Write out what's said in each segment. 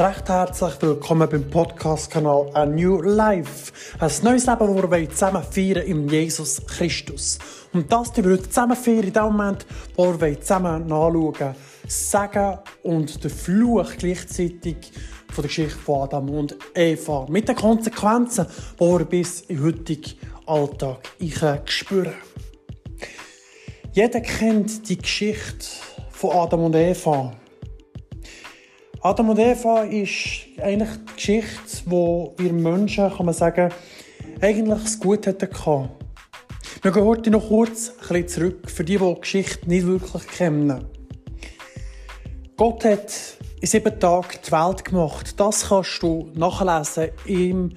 recht herzlich willkommen beim Podcast-Kanal A New Life. Ein neues Leben, das wir zusammen feiern im Jesus Christus. Und das die wir zusammen feiern in dem Moment, wo wir zusammen nachschauen, sagen und den Fluch gleichzeitig von der Geschichte von Adam und Eva. Mit den Konsequenzen, die wir bis in heutigen Alltag spüren. Jeder kennt die Geschichte von Adam und Eva. Adam und Eva ist eigentlich die Geschichte, wo wir Menschen, kann man sagen, eigentlich das Gut gehabt. Wir gehen heute noch kurz ein bisschen zurück, für die, die die Geschichte nicht wirklich kennen. Gott hat in sieben Tagen die Welt gemacht. Das kannst du nachlesen im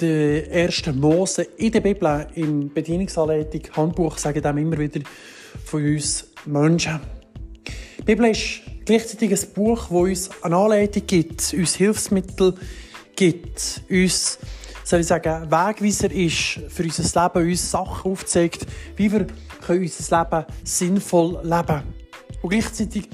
der ersten Mose in der Bibel, im Bedienungsanleitung, Handbuch, sagen dem immer wieder von uns Menschen. Die Bibel ist gleichzeitig ein Buch, das uns eine Anleitung gibt, uns Hilfsmittel gibt, uns, soll ich sagen, Wegweiser ist für unser Leben, uns Sachen aufzeigt, wie wir unser Leben sinnvoll leben können. Und gleichzeitig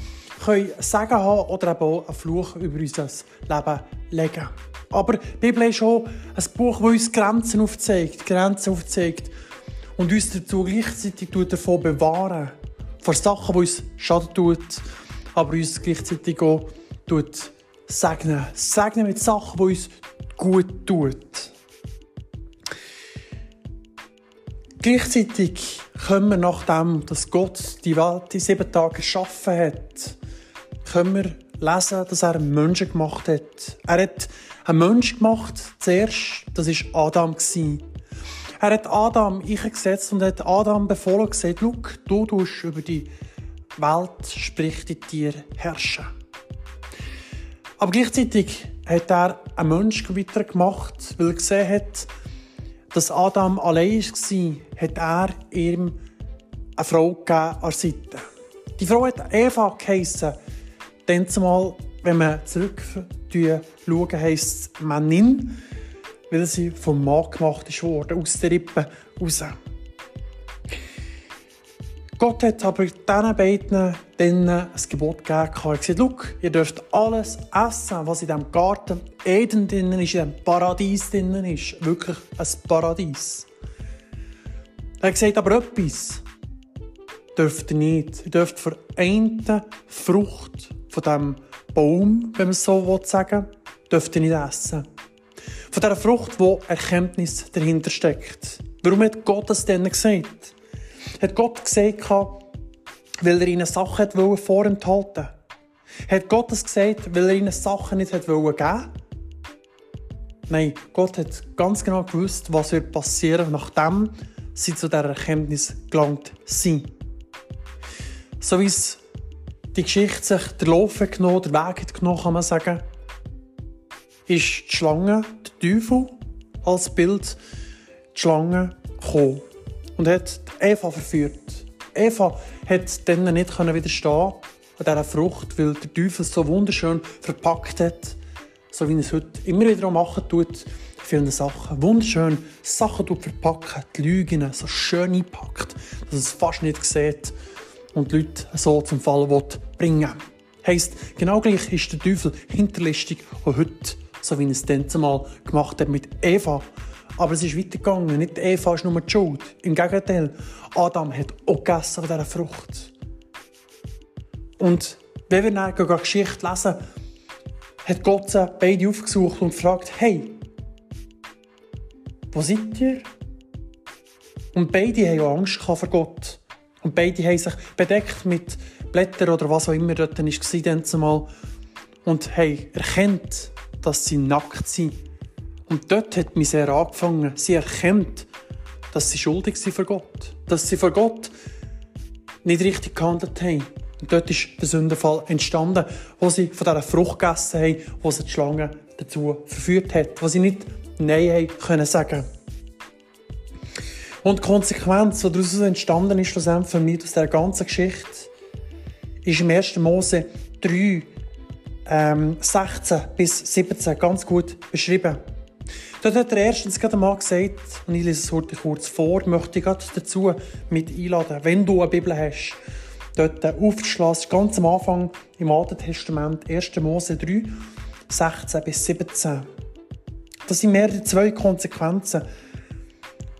können Sagen haben oder eben auch einen Fluch über unser Leben legen. Aber die Bibel ist auch ein Buch, das uns Grenzen aufzeigt, Grenzen aufzeigt und uns dazu gleichzeitig davon bewahren, vor Sachen, die uns schaden tun, aber uns gleichzeitig auch segnen. Segnen mit Sachen, die uns gut tun. Gleichzeitig können wir nachdem, dass Gott die Welt in sieben Tagen geschaffen hat, können wir lesen, dass er einen Menschen gemacht hat. Er hat einen Menschen gemacht, zuerst, das war Adam. Er hat Adam eingesetzt und hat Adam befohlen gesagt, schau, du tust über die Welt, sprich die Tiere, herrschen. Aber gleichzeitig hat er einen Menschen weitergemacht, weil er gesehen hat, dass Adam allein war, hat er ihm eine Frau gegeben an der Seite. Die Frau hat Eva geheissen. Dann zumal, wenn man zurück schauen, heisst es Männin, weil sie vom Mann gemacht worden, aus der Rippe raus. Gott hat aber diesen beiden dann ein Gebot gegeben. Er hat gesagt, ihr dürft alles essen, was in diesem Garten Eden drin ist, in diesem Paradies drin ist. Wirklich ein Paradies. Er hat gesagt, aber etwas dürft ihr nicht. Ihr dürft für eine Frucht von diesem Baum, wenn man es so sagen will, dürft ihr nicht essen. Von dieser Frucht, wo Erkenntnis dahinter steckt. Warum hat Gott das denn gesagt? Hat Gott gesagt, weil er ihnen Sachen vorenthalten wollte? Hat Gott das gesagt, weil er ihnen Sachen nicht geben wollte? Nein, Gott hat ganz genau gewusst, was wird passieren, nachdem sie zu dieser Erkenntnis gelangt sind. So wie es die Geschichte sich der Lauf genommen, der Weg hat genommen, kann man sagen, ist die Schlange, der Teufel, als Bild, die Schlange gekommen und hat Eva verführt. Eva hat dann nicht widerstehen dieser Frucht, weil der Teufel so wunderschön verpackt hat, so wie er es heute immer wieder machen tut, viele Sachen. Wunderschön Sachen verpacken, die Lügen so schön einpackt, dass es fast nicht sieht und die Leute so zum Fall bringen Heißt, genau gleich ist der Teufel hinterlistig auch heute, so wie er es dann mal gemacht hat mit Eva, aber es ist weitergegangen. Nicht Eva ist nur die Schuld. Im Gegenteil, Adam hat auch gegessen von dieser Frucht. Und wenn wir dann die Geschichte lesen, hat Gott sie beide aufgesucht und fragt, hey, wo seid ihr? Und beide haben Angst vor Gott. Und beide haben sich bedeckt mit Blättern oder was auch immer dort war. Und haben erkennt, dass sie nackt sind und dort hat mich sehr angefangen. Sie erkennt, dass sie schuldig sind vor Gott. Dass sie vor Gott nicht richtig gehandelt haben. Und dort ist der Sündenfall entstanden, wo sie von dieser Frucht gegessen haben, wo sie die Schlange dazu verführt hat, wo sie nicht Nein haben können sagen. Und die Konsequenz, die daraus entstanden ist, schlussendlich für mich aus dieser ganzen Geschichte, ist im 1. Mose 3, ähm, 16 bis 17 ganz gut beschrieben. Dort hat er erstens gerade mal gesagt, und ich lese es heute kurz vor, möchte ich dazu mit einladen, wenn du eine Bibel hast, dort aufzuschlagen, ganz am Anfang im Alten Testament, 1. Mose 3, 16 bis 17. Das sind mehrere zwei Konsequenzen.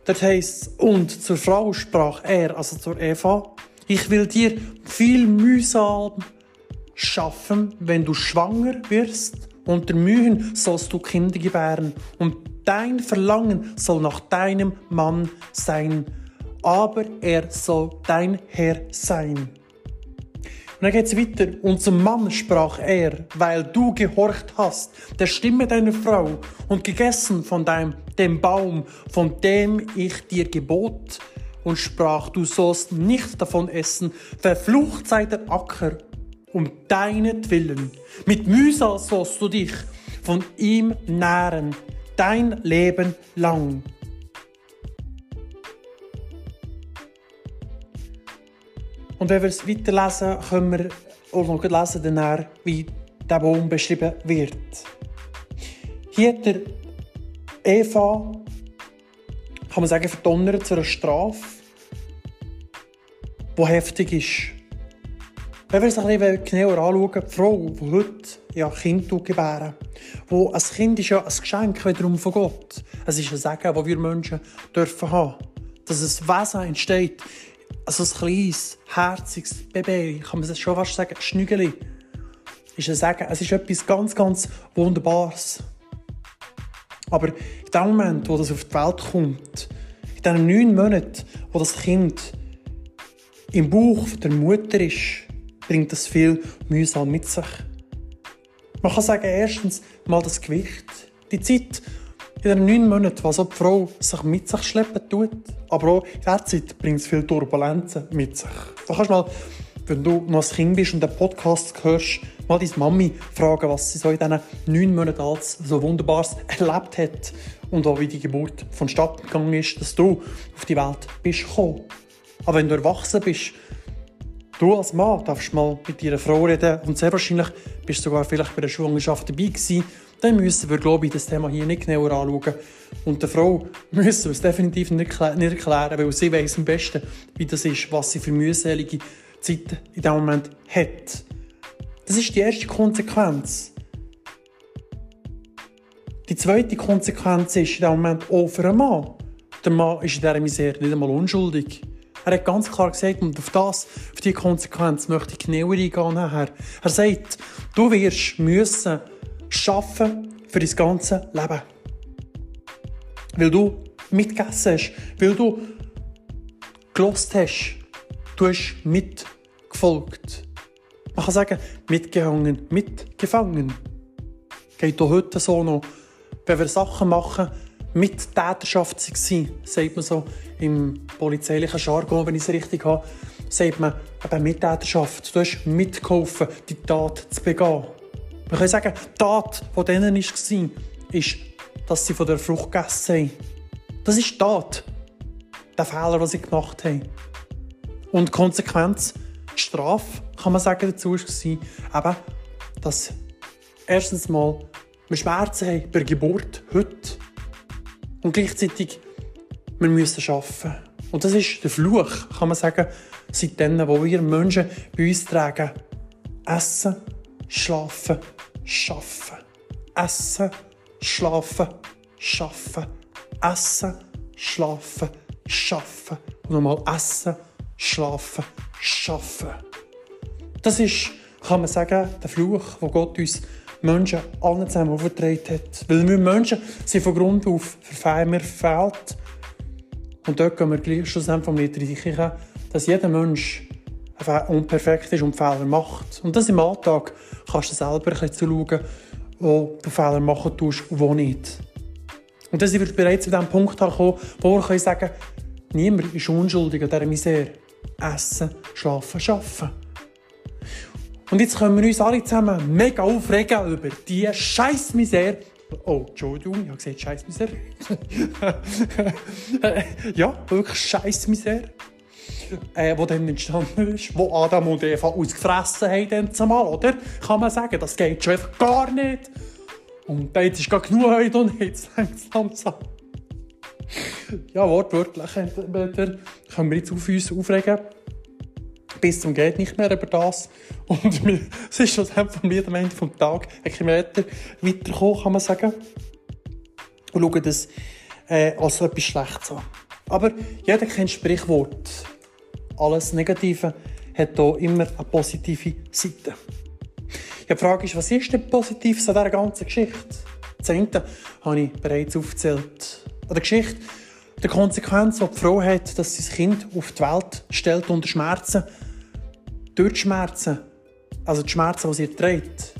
Dort heisst und zur Frau sprach er, also zur Eva, ich will dir viel Mühsam schaffen, wenn du schwanger wirst. Unter Mühen sollst du Kinder gebären. Und dein Verlangen soll nach deinem Mann sein. Aber er soll dein Herr sein. Und dann geht's weiter. Und zum Mann sprach er, weil du gehorcht hast der Stimme deiner Frau und gegessen von deinem, dem Baum, von dem ich dir gebot, und sprach, du sollst nicht davon essen, verflucht sei der Acker um deinetwillen. Mit Mühsal sollst du dich von ihm nähren, dein Leben lang. Und wenn wir es weiterlesen, können wir auch noch lesen, danach, wie der Baum beschrieben wird. Hier hat der Eva, kann man sagen, verdonnert zu einer Strafe, die heftig ist. Wenn wir es ein bisschen genauer anschauen, die Frau, die heute ja, Kind gebären, wo ein Kind ist ja ein Geschenk wiederum von Gott. Es ist ein Segen, das wir Menschen dürfen haben. Dass ein Wesen entsteht, also ein kleines, herziges Baby, kann man es schon fast sagen, Schnügeli, ist ein Segen. Es ist etwas ganz, ganz Wunderbares. Aber in dem Moment, wo das auf die Welt kommt, in diesen neun Monaten, wo das Kind im Bauch der Mutter ist, bringt das viel Mühsam mit sich. Man kann sagen, erstens mal das Gewicht. Die Zeit in den neun Monaten, was die Frau sich mit sich schleppen tut. Aber auch in dieser Zeit bringt es viele Turbulenzen mit sich. Da kannst du mal, wenn du noch ein Kind bist und den Podcast hörst, mal deine Mami fragen, was sie so in diesen neun Monaten als so Wunderbares erlebt hat und auch wie die Geburt vonstatten gegangen ist, dass du auf die Welt bist gekommen. Aber wenn du erwachsen bist, Du als Mann darfst mal mit deiner Frau reden und sehr wahrscheinlich bist du sogar vielleicht bei der Schwangerschaft dabei gewesen. Dann müssen wir, glaube ich, das Thema hier nicht genauer anschauen. Und der Frau müssen wir es definitiv nicht, erklären, weil sie weiß am besten, wie das ist, was sie für mühselige Zeiten in diesem Moment hat. Das ist die erste Konsequenz. Die zweite Konsequenz ist in diesem Moment auch für einen Mann. Der Mann ist in dieser Misere nicht einmal unschuldig. Er hat ganz klar gesagt, und auf das, auf die Konsequenz möchte ich genauer eingehen nachher. Er sagt, du wirst müssen schaffen für dein ganze Leben. Weil du mitgegessen hast, weil du gelost hast, du hast mitgefolgt. Man kann sagen, mitgehangen, mitgefangen. Geht auch heute so noch. Wenn wir Sachen machen, mit Täterschaft waren, sagt man so im polizeilichen Jargon, wenn ich es richtig habe, sagt man eben Mittäterschaft. Du hast mitgeholfen, die Tat zu begehen. Man kann sagen, die Tat, die denen war, ist, dass sie von der Frucht gegessen haben. Das ist die Tat. Der Fehler, den sie gemacht haben. Und die Konsequenz, die Strafe, kann man sagen, dazu war, eben, dass erstens mal wir Schmerzen haben bei der Geburt heute und gleichzeitig wir müssen arbeiten. Und das ist der Fluch, kann man sagen, seitdem, wo wir Menschen bei uns tragen. Essen, schlafen, schaffen. Essen, schlafen, schaffen. Essen, schlafen, schaffen. Und nochmal essen, schlafen, schaffen. Das ist, kann man sagen, der Fluch, wo Gott uns Menschen allen zusammen aufgetragen hat. Weil wir Menschen sind von Grund auf verfehlen, wir verfehlt. Und dort gehen wir gleich schlussendlich vom Lied rein, dass jeder Mensch unperfekt ist und Fehler macht. Und das im Alltag kannst du selber ein bisschen zuschauen, wo du Fehler machen tust und wo nicht. Und dann sind wir bereits zu dem Punkt gekommen, wo wir sagen können, niemand ist unschuldig an dieser Misere. Essen, schlafen, arbeiten. Und jetzt können wir uns alle zusammen mega aufregen über diese scheiß Misere. Oh, Entschuldigung, ich habe gesagt scheiß Misere. ja, wirklich scheiß Misere. Äh, wo dann entstanden ist, wo Adam und Eva ausgefressen haben, zumal, oder? Kann man sagen, das geht schon einfach gar nicht. Und jetzt ist gar genug heute und jetzt es langsam. Ja, wortwörtlich können wir jetzt auf uns aufregen. Bis zum geht nicht mehr über das. Und es ist schon vom Lied am Ende des Tages ein Kilometer weitergekommen, kann man sagen. Und schauen das äh, als etwas Schlechtes an. Aber jeder kennt Sprichwort. Alles Negative hat hier immer eine positive Seite. Ja, die Frage ist, was ist denn Positives an dieser ganzen Geschichte? Eine habe ich bereits aufgezählt. An der Geschichte, der Konsequenz, die die Frau hat, dass sie das Kind auf die Welt stellt unter Schmerzen, durch die Schmerzen, also die Schmerzen, die sie trägt,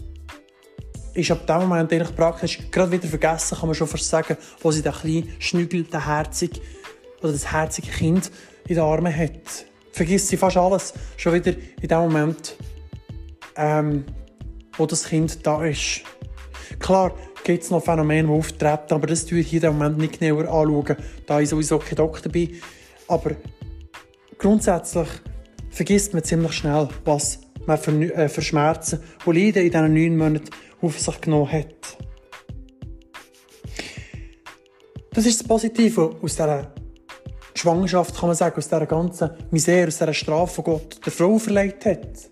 ist ab dem Moment eigentlich praktisch gerade wieder vergessen, kann man schon fast sagen, wo sie den kleinen Schnügel, den herzig oder das herzige Kind in den Armen hat. Vergisst sie fast alles schon wieder in dem Moment, ähm, wo das Kind da ist. Klar gibt es noch Phänomene, die auftreten, aber das tue ich hier im Moment nicht genauer anschauen, da ich sowieso kein Doktor bin. Aber grundsätzlich vergisst man ziemlich schnell, was man für, äh, für Schmerzen und Leiden in diesen neun Monaten auf sich genommen hat. Das ist das Positive aus dieser Schwangerschaft, kann man sagen, aus dieser ganzen Misere, aus dieser Strafe, die Gott der Frau verleiht hat.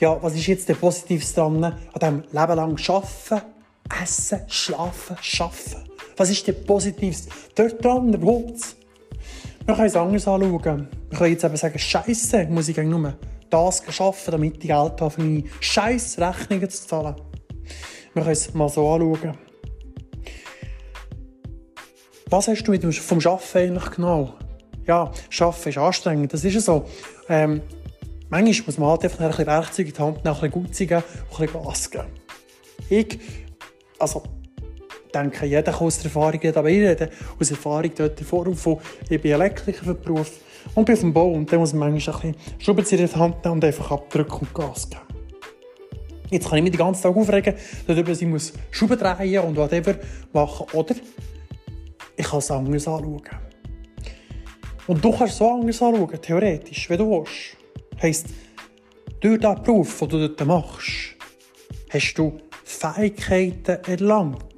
Ja, was ist jetzt der Positives dran an diesem Leben lang Arbeiten, Essen, Schlafen, Schaffen? Was ist der Positives dort dran überhaupt? Wir können es anders anschauen. Wir können jetzt eben sagen, Scheiße, muss ich nur das arbeiten, damit ich Geld habe, für meine scheiß Rechnungen zu zahlen. Wir können es mal so anschauen. Was hast du mit dem, vom Arbeiten eigentlich genau? Ja, Arbeiten ist anstrengend, das ist so. Ähm, manchmal muss man halt einfach ein bisschen Werkzeuge in die Hand nehmen, ein bisschen gut sein und ein bisschen Gas geben. Ich, also, denke, jeder kann aus der Erfahrung reden, aber ich rede aus Erfahrung dort in Form von, ich bin Elektriker den Beruf und bin auf dem Bau und dann muss man manchmal ein bisschen Schraubenzieher in die Hand nehmen und einfach abdrücken und Gas geben. Jetzt kann ich mich den ganzen Tag aufregen, darüber, sie muss Schrauben drehen und whatever machen. Oder ich kann es anders anschauen. Und du kannst es so anders anschauen, theoretisch, wie du willst. Heisst, durch diesen Beruf, den du dort machst, hast du Fähigkeiten erlangt.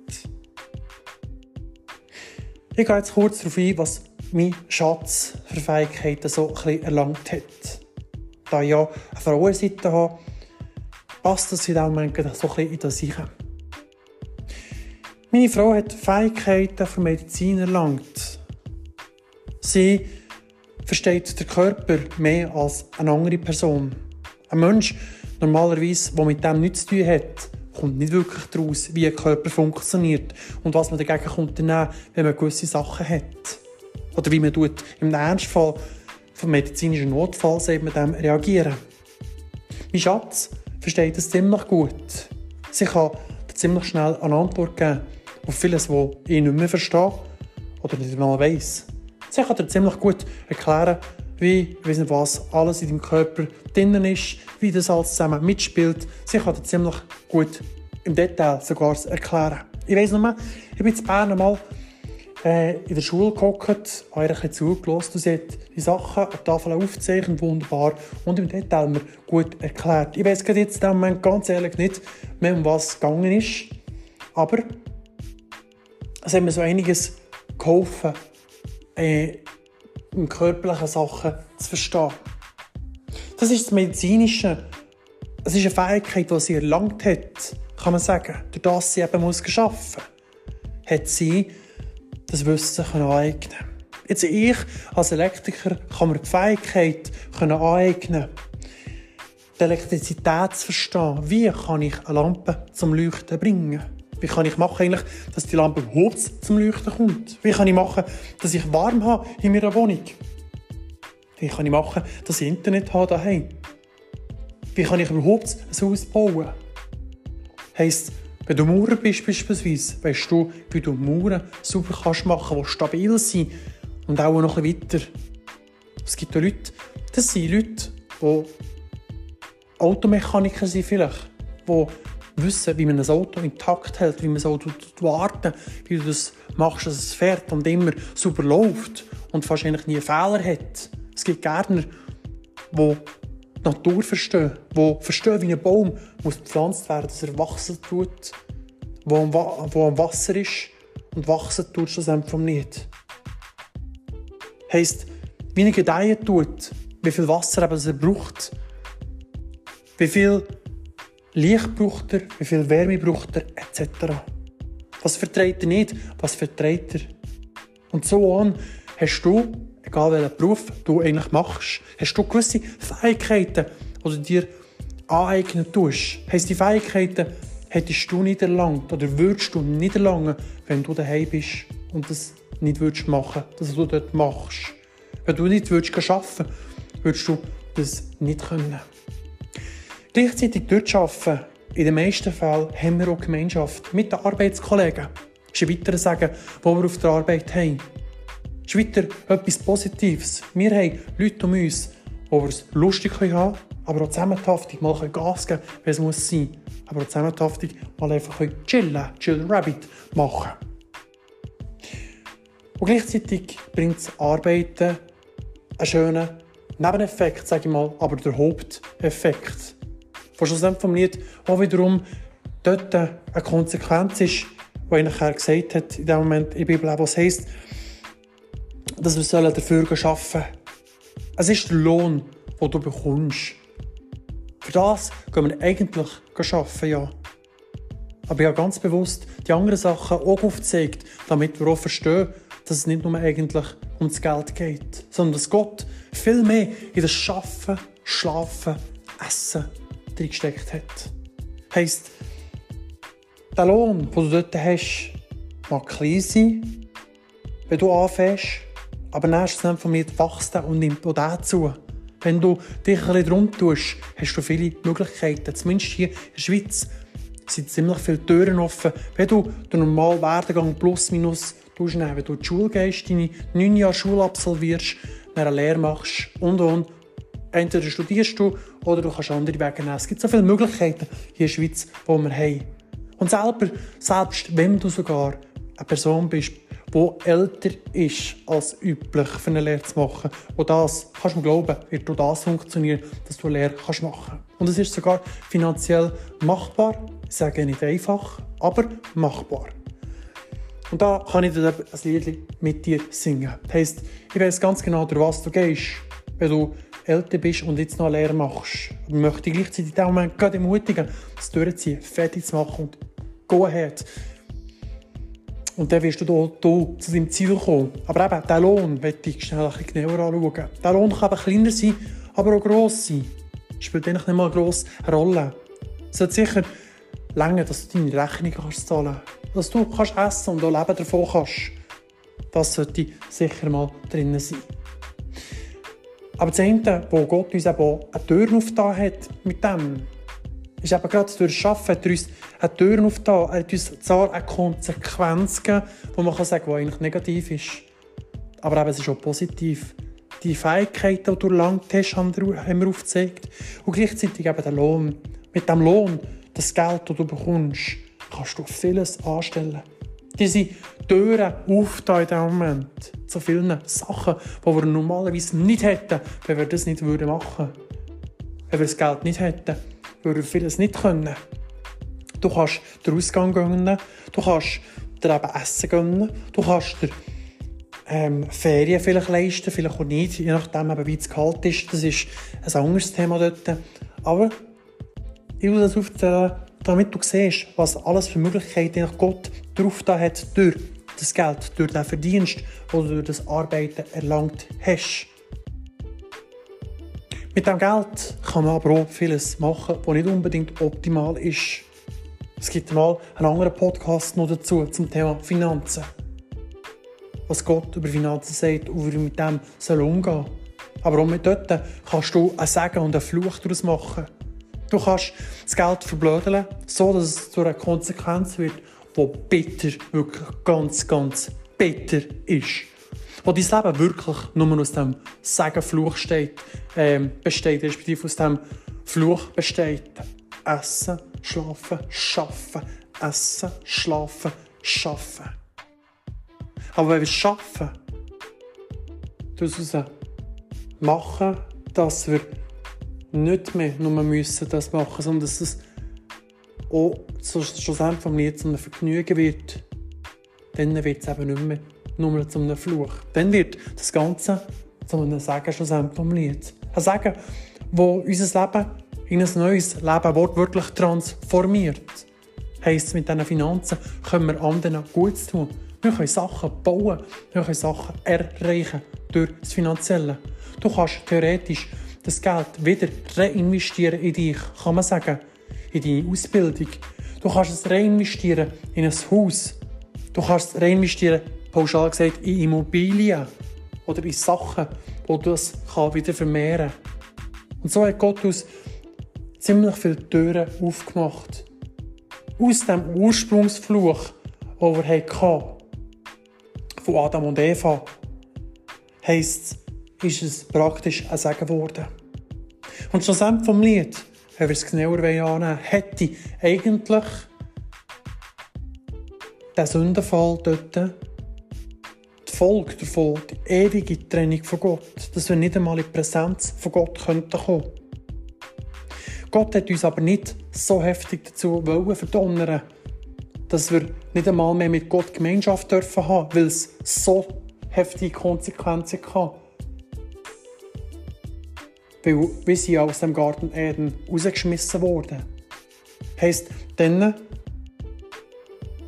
Ich gehe jetzt kurz darauf ein, was mein Schatz für Fähigkeiten so ein erlangt hat. Da ich ja eine Frauenseite habe, passt das in diesem Moment so ein in das hinein. Meine Frau hat Fähigkeiten für Medizin erlangt. Sie versteht den Körper mehr als eine andere Person. Ein Mensch, normalerweise, der mit dem nichts zu tun hat, kommt nicht wirklich daraus, wie ein Körper funktioniert und was man dagegen unternehmen wenn man gewisse Sachen hat. Oder wie man tut, im Ernstfall von medizinischen Notfall mit dem reagieren. Mein Schatz versteht das ziemlich gut. Sie kann ziemlich schnell eine Antwort geben auf vieles, was ich nicht mehr verstehe oder nicht mal weiss. Sie kann dir ziemlich gut erklären, wie, weiss was, alles in deinem Körper drinnen ist, wie das alles zusammen mitspielt. Sie kann dir ziemlich gut im Detail sogar erklären. Ich weiss noch mal, ich bin in Bern mal äh, in der Schule gehockt, habe ihr ein zugelassen und sie hat die Sachen der Tafel aufgezeichnet, wunderbar und im Detail mir gut erklärt. Ich weiß jetzt im Moment ganz ehrlich nicht mehr, um was es gegangen ist, aber es hat mir so einiges geholfen, äh, in körperlichen Sachen zu verstehen. Das ist das Medizinische. Es ist eine Fähigkeit, die sie erlangt hat, kann man sagen. Durch das sie eben muss geschaffen hat sie das Wissen aneignen Jetzt ich als Elektriker kann mir die Fähigkeit aneignen, die Elektrizität zu verstehen. Wie kann ich eine Lampe zum Leuchten bringen? Wie kann ich machen, eigentlich, dass die Lampe überhaupt zum Leuchten kommt? Wie kann ich machen, dass ich warm habe in meiner Wohnung? Wie kann ich machen, dass ich Internet habe daheim? Wie kann ich überhaupt ein Haus bauen? Heisst, wenn du Maurer bist beispielsweise, weißt du, wie du Mauern sauber kannst machen, die stabil sind und auch noch ein weiter. Es gibt auch Leute, das sind Leute, die Automechaniker sind vielleicht, die wissen, wie man ein Auto intakt hält, wie man das Auto warten, wie du das machst, dass es fährt und immer super läuft und wahrscheinlich nie Fehler hat. Es gibt Gärtner, die die Natur verstehen, die verstehen, wie ein Baum muss gepflanzt werden, dass er wachsen tut, wo am, Wasser ist und wachsen tut es einfach nicht. Heisst, wie er gedeihen tut, wie viel Wasser er braucht, wie viel Licht braucht er, wie viel Wärme braucht er, etc. Was verträgt er nicht, was verträgt er. Und so an hast du, egal welchen Beruf du eigentlich machst, hast du gewisse Fähigkeiten, die du dir aneignen tust. Heißt die Fähigkeiten hättest du nicht erlangt oder würdest du nicht erlangen, wenn du daheim bist und das nicht würdest machen, dass du dort machst. Wenn du nicht würdest arbeiten, würdest du das nicht können. Gleichzeitig dort arbeiten, in den meisten Fällen haben wir auch Gemeinschaft mit den Arbeitskollegen. Das ist weiterer Sagen, wo wir auf der Arbeit haben. Das ist weiter etwas Positives. Wir haben Leute um uns, wo wir es lustig haben können, aber auch zusammenhaftig mal Gas geben wenn es muss sein aber auch zusammenhaftig mal einfach chillen, chill Rabbit machen Und gleichzeitig bringt das Arbeiten einen schönen Nebeneffekt, sage ich mal, aber der Haupteffekt. Von schlussendlich vom Lied auch wiederum dort eine Konsequenz ist, die er nachher gesagt hat, in dem Moment in der Bibel, was heisst, dass wir dafür arbeiten sollen. Es ist der Lohn, den du bekommst. Für das gehen wir eigentlich arbeiten, ja. Aber ich habe ganz bewusst die anderen Sachen auch aufgezeigt, damit wir auch verstehen, dass es nicht nur eigentlich um das Geld geht, sondern dass Gott viel mehr in das Schaffen, Schlafen, Essen gesteckt hat. Heisst, der Lohn, den du dort hast, mag klein sein, wenn du anfängst, aber nächstes von mir wächst und nimmt auch dazu. Wenn du dich ein bisschen drum tust, hast du viele Möglichkeiten. Zumindest hier in der Schweiz sind ziemlich viele Türen offen. Wenn du den normalen Werdegang plus minus nehmen, wenn du in die Schule gehst, deine neun Jahre Schule absolvierst, eine Lehre machst und und. Entweder studierst du oder du kannst andere Wege nehmen. Es gibt so viele Möglichkeiten hier in der Schweiz, die wir haben. Und selber, selbst wenn du sogar eine Person bist, die älter ist als üblich für eine Lehre zu machen. Und das, kannst du mir glauben, wird durch das funktionieren, dass du eine Lehre kannst machen Und es ist sogar finanziell machbar. Ich sage nicht einfach, aber machbar. Und da kann ich dir ein Lied mit dir singen. Das heisst, ich weiß ganz genau, durch was du gehst, wenn du älter bist und jetzt noch eine Lehre machst. Aber ich möchte gleichzeitig diesem Moment gerade ermutigen, das durchziehen, fertig zu machen und go ahead. Und dann wirst du hier, hier zu deinem Ziel kommen. Aber eben, der Lohn möchte ich schnell ein bisschen genauer anschauen. Der Lohn kann eben kleiner sein, aber auch gross sein. Spielt eigentlich nicht mal eine grosse Rolle. Es sollte sicher länger, dass du deine Rechnung kannst zahlen kannst. Dass du kannst essen und auch leben davon kannst. Das sollte sicher mal drin sein. Aber das eine, wo Gott uns eben eine Tür aufgetan hat mit dem, ist eben gerade durch das Arbeiten, hat er uns eine Tür aufgetan. Er hat uns zwar eine Konsequenz gegeben, die man kann sagen kann, die eigentlich negativ ist. Aber eben, es ist auch positiv. Die Fähigkeiten, die du erlangt hast, haben wir aufgezeigt. Und gleichzeitig eben der Lohn. Mit dem Lohn, das Geld, das du bekommst, kannst du vieles anstellen. Diese Türen aufgetan in diesem Moment. Zu vielen Sachen, die wir normalerweise nicht hätten, wenn wir das nicht machen würden. Wenn wir das Geld nicht hätten, würden wir vieles nicht können. Du kannst den Ausgang gönnen, du kannst dir eben Essen gönnen, du kannst dir ähm, Ferien vielleicht leisten, vielleicht auch nicht, je nachdem, eben, wie es kalt ist. Das ist ein anderes Thema dort. Aber ich will das aufzählen, damit du siehst, was alles für Möglichkeiten Gott drauf da hat durch das Geld, durch den Verdienst, du durch das Arbeiten erlangt hast. Mit dem Geld kann man aber auch vieles machen, was nicht unbedingt optimal ist. Es gibt mal einen anderen Podcast noch dazu zum Thema Finanzen. Was Gott über Finanzen sagt und wie er mit dem soll umgehen Aber auch mit dort kannst du ein Segen und einen Fluch daraus machen. Du kannst das Geld verblödeln, so dass es zu einer Konsequenz wird, die bitter, wirklich ganz, ganz bitter ist wo dein Leben wirklich nur aus dem Segenfluch steht, ähm, besteht, respektive aus dem Fluch besteht. Essen, schlafen, schaffen. Essen, schlafen, schaffen. Aber wenn wir schaffen, daraus machen, dass wir nicht mehr nur müssen das machen, sondern dass es auch schlussendlich vom Lied zu einem Vergnügen wird, dann wird es eben nicht mehr nur zu einem Fluch. Dann wird das Ganze zu einem Segen schlussendlich vom Lied. Ein Segen, wo unser Leben in ein neues Leben wortwörtlich transformiert. Heisst, mit diesen Finanzen können wir anderen Gutes tun. Wir können Sachen bauen, wir können Sachen erreichen durch das Finanzielle. Du kannst theoretisch das Geld wieder reinvestieren in dich, kann man sagen, in deine Ausbildung. Du kannst es reinvestieren in ein Haus. Du kannst es reinvestieren, pauschal gesagt, in Immobilien oder in Sachen, wo du es wieder vermehren kann. Und so hat Gott uns ziemlich viele Türen aufgemacht. Aus dem Ursprungsfluch, den wir hatten, von Adam und Eva, heisst ist es praktisch ein Segen geworden. Und schlussendlich vom Lied, wenn wir es genauer annehmen hätte eigentlich der Sündenfall dort die Folge davon, die ewige Trennung von Gott, dass wir nicht einmal in die Präsenz von Gott kommen könnten. Gott hat uns aber nicht so heftig dazu verdonnern dass wir nicht einmal mehr mit Gott Gemeinschaft dürfen haben, weil es so heftige Konsequenzen hatte. Weil wir sind aus dem Garten Eden rausgeschmissen worden. Heisst, dann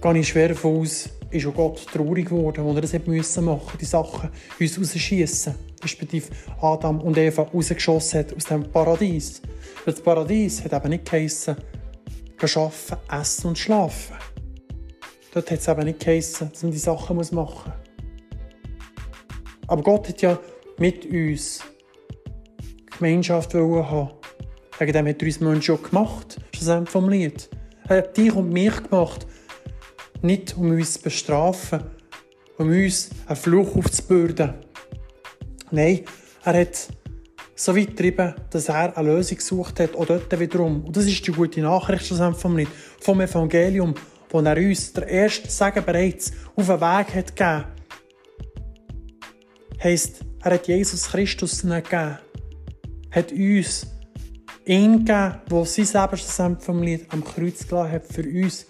gehe ich schwer davon aus, ist auch Gott traurig geworden, als er das machen musste, die Sachen uns rausschiessen. Respektive Adam und Eva rausgeschossen hat aus dem Paradies. Weil das Paradies hat eben nicht geheissen, arbeiten, essen und schlafen. Dort hat es eben nicht geheissen, dass man die Sachen machen muss. Aber Gott hat ja mit uns Gemeinschaft haben. Wegen dem hat er uns Menschen auch gemacht, schlussendlich vom Lied. Er hat dich und mich gemacht, nicht um uns zu bestrafen, um uns einen Fluch aufzubürden. Nein, er hat so weit getrieben, dass er eine Lösung gesucht hat, auch dort wiederum. Und das ist die gute Nachricht vom Lied, vom Evangelium, wo er uns der erste Segen bereits auf den Weg hat gegeben. Heisst, er hat Jesus Christus gegeben, hat uns ihn gegeben, der sein Leben vom Lied am Kreuz gelassen hat für uns,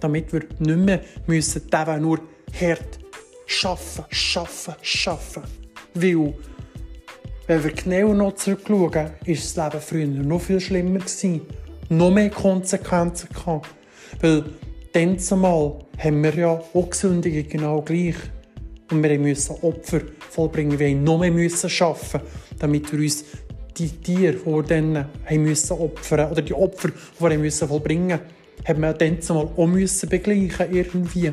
damit wir nicht mehr müssen eben nur hart schaffen, schaffen, schaffen. Weil, wenn wir genau noch zurückschauen, war das Leben früher noch viel schlimmer gewesen. Noch mehr Konsequenzen gehabt. Weil dann zumal haben wir ja auch gesündigt, genau gleich. Und wir mussten Opfer vollbringen. Wir mussten noch mehr müssen arbeiten, damit wir uns die Tiere, die wir dann haben müssen opfern oder die Opfer, die wir müssen vollbringen mussten, haben wir dann zumal auch müssen begleichen irgendwie.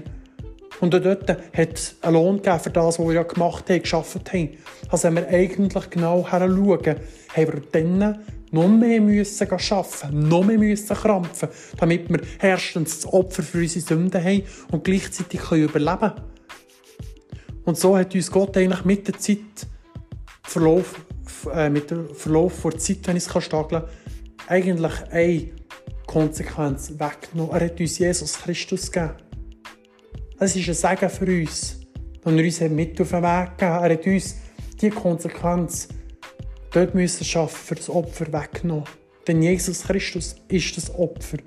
Und auch dort hat es einen Lohn gegeben für das, was wir ja gemacht haben, geschafft haben. Also wenn wir eigentlich genau heranschauen, haben wir dann noch mehr müssen arbeiten, noch mehr müssen krampfen, damit wir erstens das Opfer für unsere Sünden haben und gleichzeitig können überleben Und so hat uns Gott eigentlich mit der Zeit Verlauf, äh, mit dem Verlauf der Zeit, wenn ich es stageln kann, eigentlich eine Konsequenz weggenommen. Er hat uns Jesus Christus gegeben. Es ist ein Segen für uns, und er uns mit auf den Weg gegeben Er hat uns diese Konsequenz dort müssen schaffen für das Opfer weggenommen. Denn Jesus Christus ist das Opfer.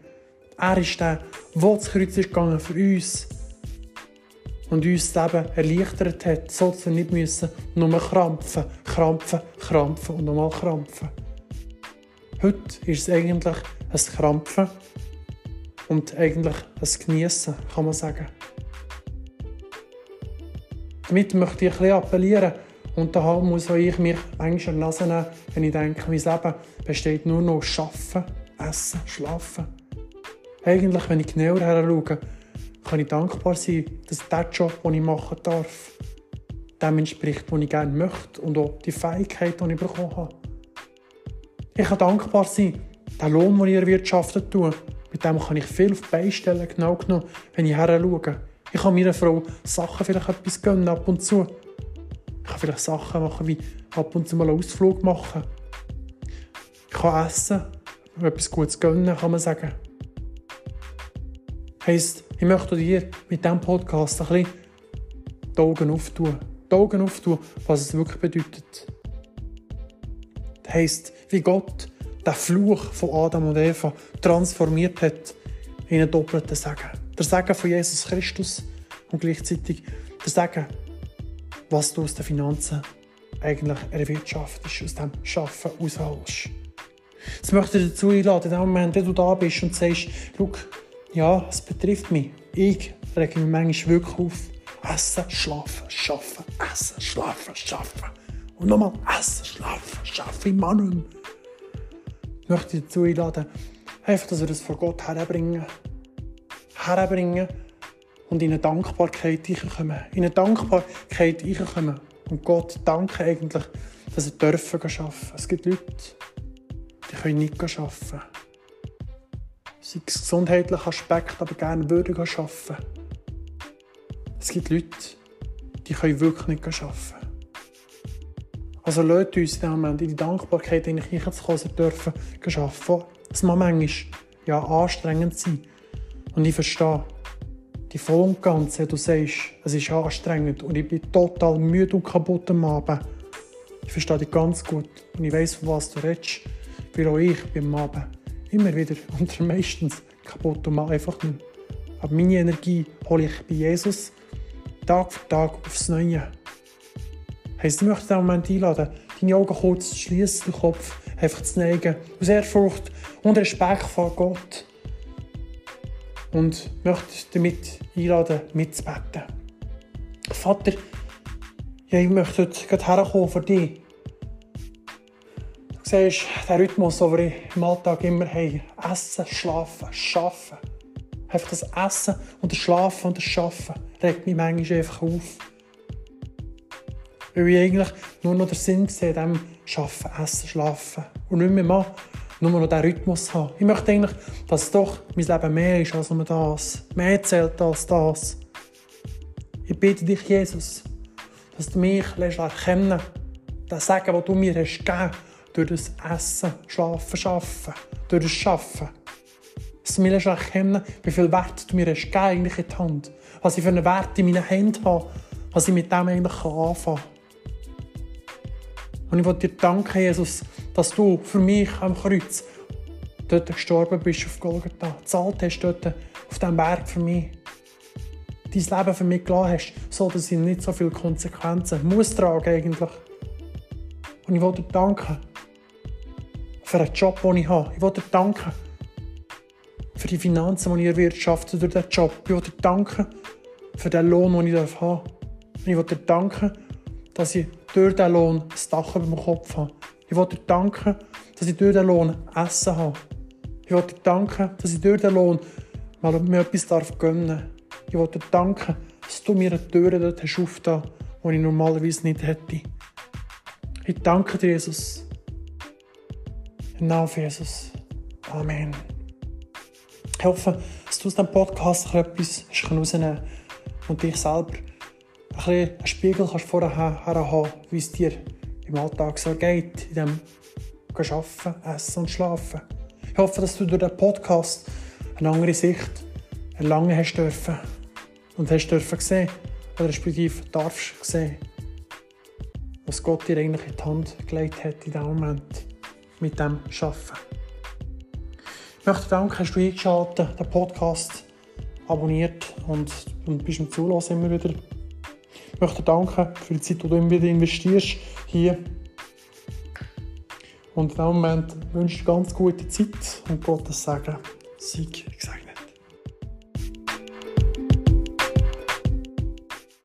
Er ist der, der das Kreuz ist gegangen für uns und uns das Leben erleichtert hat, so dass wir nicht müssen nur krampfen, krampfen, krampfen und nochmal krampfen. Heute ist es eigentlich ein Krampfen und eigentlich ein Geniessen, kann man sagen. Damit möchte ich ein appellieren, und da muss ich mich manchmal an die Nase nehmen, wenn ich denke, mein Leben besteht nur noch aus Arbeiten, Essen, Schlafen. Eigentlich, wenn ich genauer heranschaue, kann ich dankbar sein, dass der Job, den ich machen darf, dem entspricht, was ich gerne möchte und auch die Fähigkeit, die ich bekommen habe. Ich kann dankbar sein, der Lohn, den ich erwirtschaftet tue, mit dem kann ich viel auf die Beine stellen, genau genommen, wenn ich heranschaue. Ich kann meiner Frau Sachen vielleicht etwas gönnen, ab und zu. Ich kann vielleicht Sachen machen, wie ab und zu mal einen Ausflug machen. Ich kann essen, etwas Gutes gönnen, kann man sagen. Heisst, ich möchte dir mit diesem Podcast ein bisschen die Augen auftun. Die Augen auftun, was es wirklich bedeutet. Das heisst, wie Gott den Fluch von Adam und Eva transformiert hat in einen doppelten Segen. Der Segen von Jesus Christus und gleichzeitig der Segen was du aus den Finanzen eigentlich erwirtschaftest, aus dem Schaffen rausholst. Jetzt möchte ich dazu einladen, in dem Moment, wenn du da bist und sagst, ja, es betrifft mich. Ich rege mich manchmal wirklich auf. Essen, schlafen, schaffen, essen, schlafen, schaffen. Und nochmal essen, schlafen, schaffen, nicht mehr. Ich möchte dazu einladen, einfach, dass wir das vor Gott herbringen. Herbringen und in eine Dankbarkeit kommen. In eine Dankbarkeit kommen. Und Gott danken eigentlich, dass wir dürfen arbeiten. Es gibt Leute, die können nicht arbeiten. Sei es gesundheitlicher Aspekt, aber gerne würden arbeiten. Es gibt Leute, die können wirklich nicht arbeiten. Also lasst uns in dem Moment in die Dankbarkeit in die zu kommen, dürfen arbeiten. Es mag manchmal ja, anstrengend sein. Und ich verstehe, die voll und ganz, du sagst, es ist anstrengend und ich bin total müde und kaputt am Abend. Ich verstehe dich ganz gut und ich weiß, von was du redest, weil auch ich beim Abend immer wieder und meistens kaputt und einfach nicht. Aber meine Energie hole ich bei Jesus Tag für Tag aufs Neue. Heisst, ich möchte den Moment einladen, deine Augen kurz zu schließen, den Kopf einfach zu neigen, aus Ehrfurcht und Respekt vor Gott. Und möchte damit einladen, mitzubeten. Vater, ja, ich möchte heute gerade herkommen für dich. Du siehst, der Rhythmus, den wir im Alltag immer haben, essen, schlafen, arbeiten. Einfach das Essen und das Schlafen und das Arbeiten regt mich manchmal einfach auf. Weil ich eigentlich nur noch den Sinn sehe, dem Arbeiten, Essen, Schlafen. Und nicht mehr machen, nur noch diesen Rhythmus haben. Ich möchte eigentlich, dass doch mein Leben mehr ist als nur das. Mehr zählt als das. Ich bitte dich, Jesus, dass du mich erkennen das Sagen, das du mir hast gegeben durch das Essen, Schlafen, Arbeiten, durch das Schaffen. Dass du mir erkennen wie viel Wert du mir hast eigentlich in die Hand. Was ich für einen Wert in meinen Händen habe, was ich mit dem eigentlich anfangen kann. Und ich will dir danken, Jesus, dass du für mich am Kreuz dort gestorben bist auf Golgatha. Zahlt hast dort auf diesem Berg für mich. Dein Leben für mich gelassen hast, so dass ich nicht so viele Konsequenzen muss tragen eigentlich. Und ich will dir danken für den Job, den ich habe. Ich will dir danken für die Finanzen, die ich erwirtschafte durch diesen Job. Ich will dir danken für den Lohn, den ich haben darf. Ich will dir danken, dass ich durch diesen Lohn ein Dach über dem Kopf habe. Ich will dir danken, dass ich durch diesen Lohn Essen habe. Ich will dir danken, dass ich durch diesen Lohn mal mir etwas darf gönnen Ich will dir danken, dass du mir eine Tür dort hast die ich normalerweise nicht hätte. Ich danke dir, Jesus. Im Namen von Jesus. Amen. Ich hoffe, dass du aus diesem Podcast etwas herausnehmen kannst und dich selber ein bisschen einen Spiegel kannst vorher haben, wie es dir im Alltag so geht, in dem Arbeiten, Essen und Schlafen. Ich hoffe, dass du durch den Podcast eine andere Sicht erlangen hast dürfen und hast dürfen sehen, oder respektive darfst sehen, was Gott dir eigentlich in die Hand gelegt hat in diesem Moment mit dem Arbeiten. Ich möchte danken, hast du eingeschaltet, den Podcast abonniert und, und bist im Zulassen immer wieder ich möchte danken für die Zeit, die du immer wieder investierst hier. Und in diesem Moment wünsche ich ganz gute Zeit und Gottes Segen. Sieg gesagt.